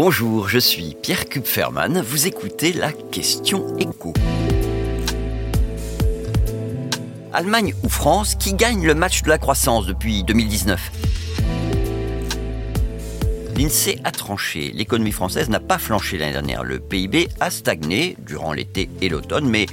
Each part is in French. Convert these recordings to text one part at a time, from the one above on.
Bonjour, je suis Pierre Kupferman. Vous écoutez la question écho. Allemagne ou France, qui gagne le match de la croissance depuis 2019 L'INSEE a tranché. L'économie française n'a pas flanché l'année dernière. Le PIB a stagné durant l'été et l'automne, mais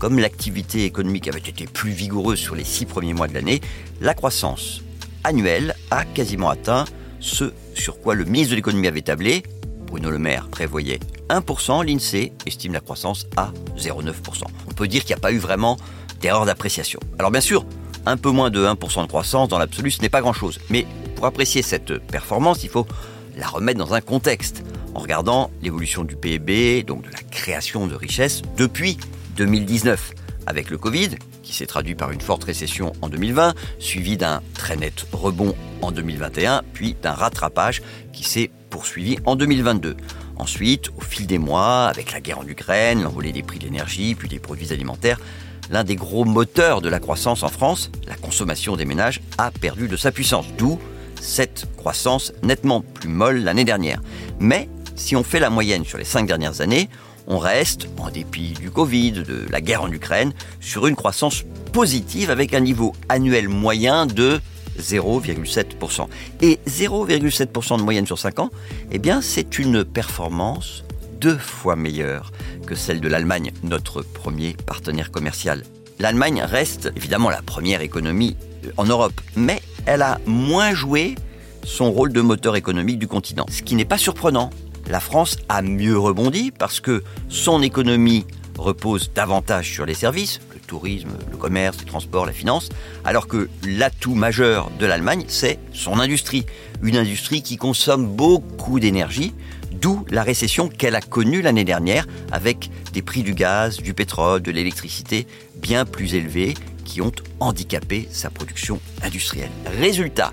comme l'activité économique avait été plus vigoureuse sur les six premiers mois de l'année, la croissance annuelle a quasiment atteint ce sur quoi le ministre de l'économie avait tablé. Bruno Le Maire prévoyait 1%, l'INSEE estime la croissance à 0,9%. On peut dire qu'il n'y a pas eu vraiment d'erreur d'appréciation. Alors bien sûr, un peu moins de 1% de croissance dans l'absolu, ce n'est pas grand-chose. Mais pour apprécier cette performance, il faut la remettre dans un contexte, en regardant l'évolution du PIB, donc de la création de richesses, depuis 2019, avec le Covid, qui s'est traduit par une forte récession en 2020, suivi d'un très net rebond en 2021, puis d'un rattrapage qui s'est poursuivi en 2022. Ensuite, au fil des mois, avec la guerre en Ukraine, l'envolée des prix de l'énergie, puis des produits alimentaires, l'un des gros moteurs de la croissance en France, la consommation des ménages, a perdu de sa puissance. D'où cette croissance nettement plus molle l'année dernière. Mais si on fait la moyenne sur les cinq dernières années, on reste, en dépit du Covid, de la guerre en Ukraine, sur une croissance positive avec un niveau annuel moyen de 0,7%. Et 0,7% de moyenne sur 5 ans, eh c'est une performance deux fois meilleure que celle de l'Allemagne, notre premier partenaire commercial. L'Allemagne reste évidemment la première économie en Europe, mais elle a moins joué son rôle de moteur économique du continent. Ce qui n'est pas surprenant. La France a mieux rebondi parce que son économie repose davantage sur les services, tourisme, le commerce, les transports, la finance, alors que l'atout majeur de l'Allemagne, c'est son industrie. Une industrie qui consomme beaucoup d'énergie, d'où la récession qu'elle a connue l'année dernière avec des prix du gaz, du pétrole, de l'électricité bien plus élevés qui ont handicapé sa production industrielle. Résultat,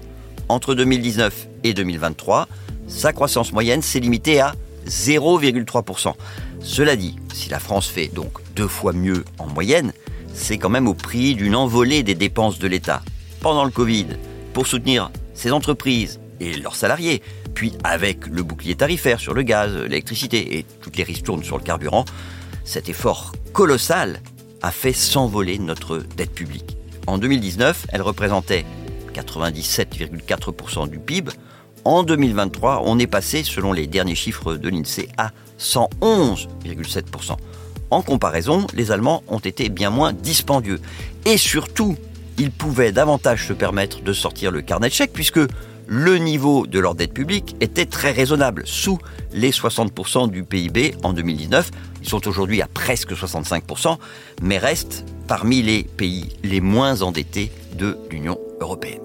entre 2019 et 2023, sa croissance moyenne s'est limitée à 0,3%. Cela dit, si la France fait donc deux fois mieux en moyenne, c'est quand même au prix d'une envolée des dépenses de l'État. Pendant le Covid, pour soutenir ses entreprises et leurs salariés, puis avec le bouclier tarifaire sur le gaz, l'électricité et toutes les ristournes sur le carburant, cet effort colossal a fait s'envoler notre dette publique. En 2019, elle représentait 97,4% du PIB. En 2023, on est passé, selon les derniers chiffres de l'INSEE, à 111,7%. En comparaison, les Allemands ont été bien moins dispendieux. Et surtout, ils pouvaient davantage se permettre de sortir le carnet de chèques puisque le niveau de leur dette publique était très raisonnable, sous les 60% du PIB en 2019. Ils sont aujourd'hui à presque 65%, mais restent parmi les pays les moins endettés de l'Union européenne.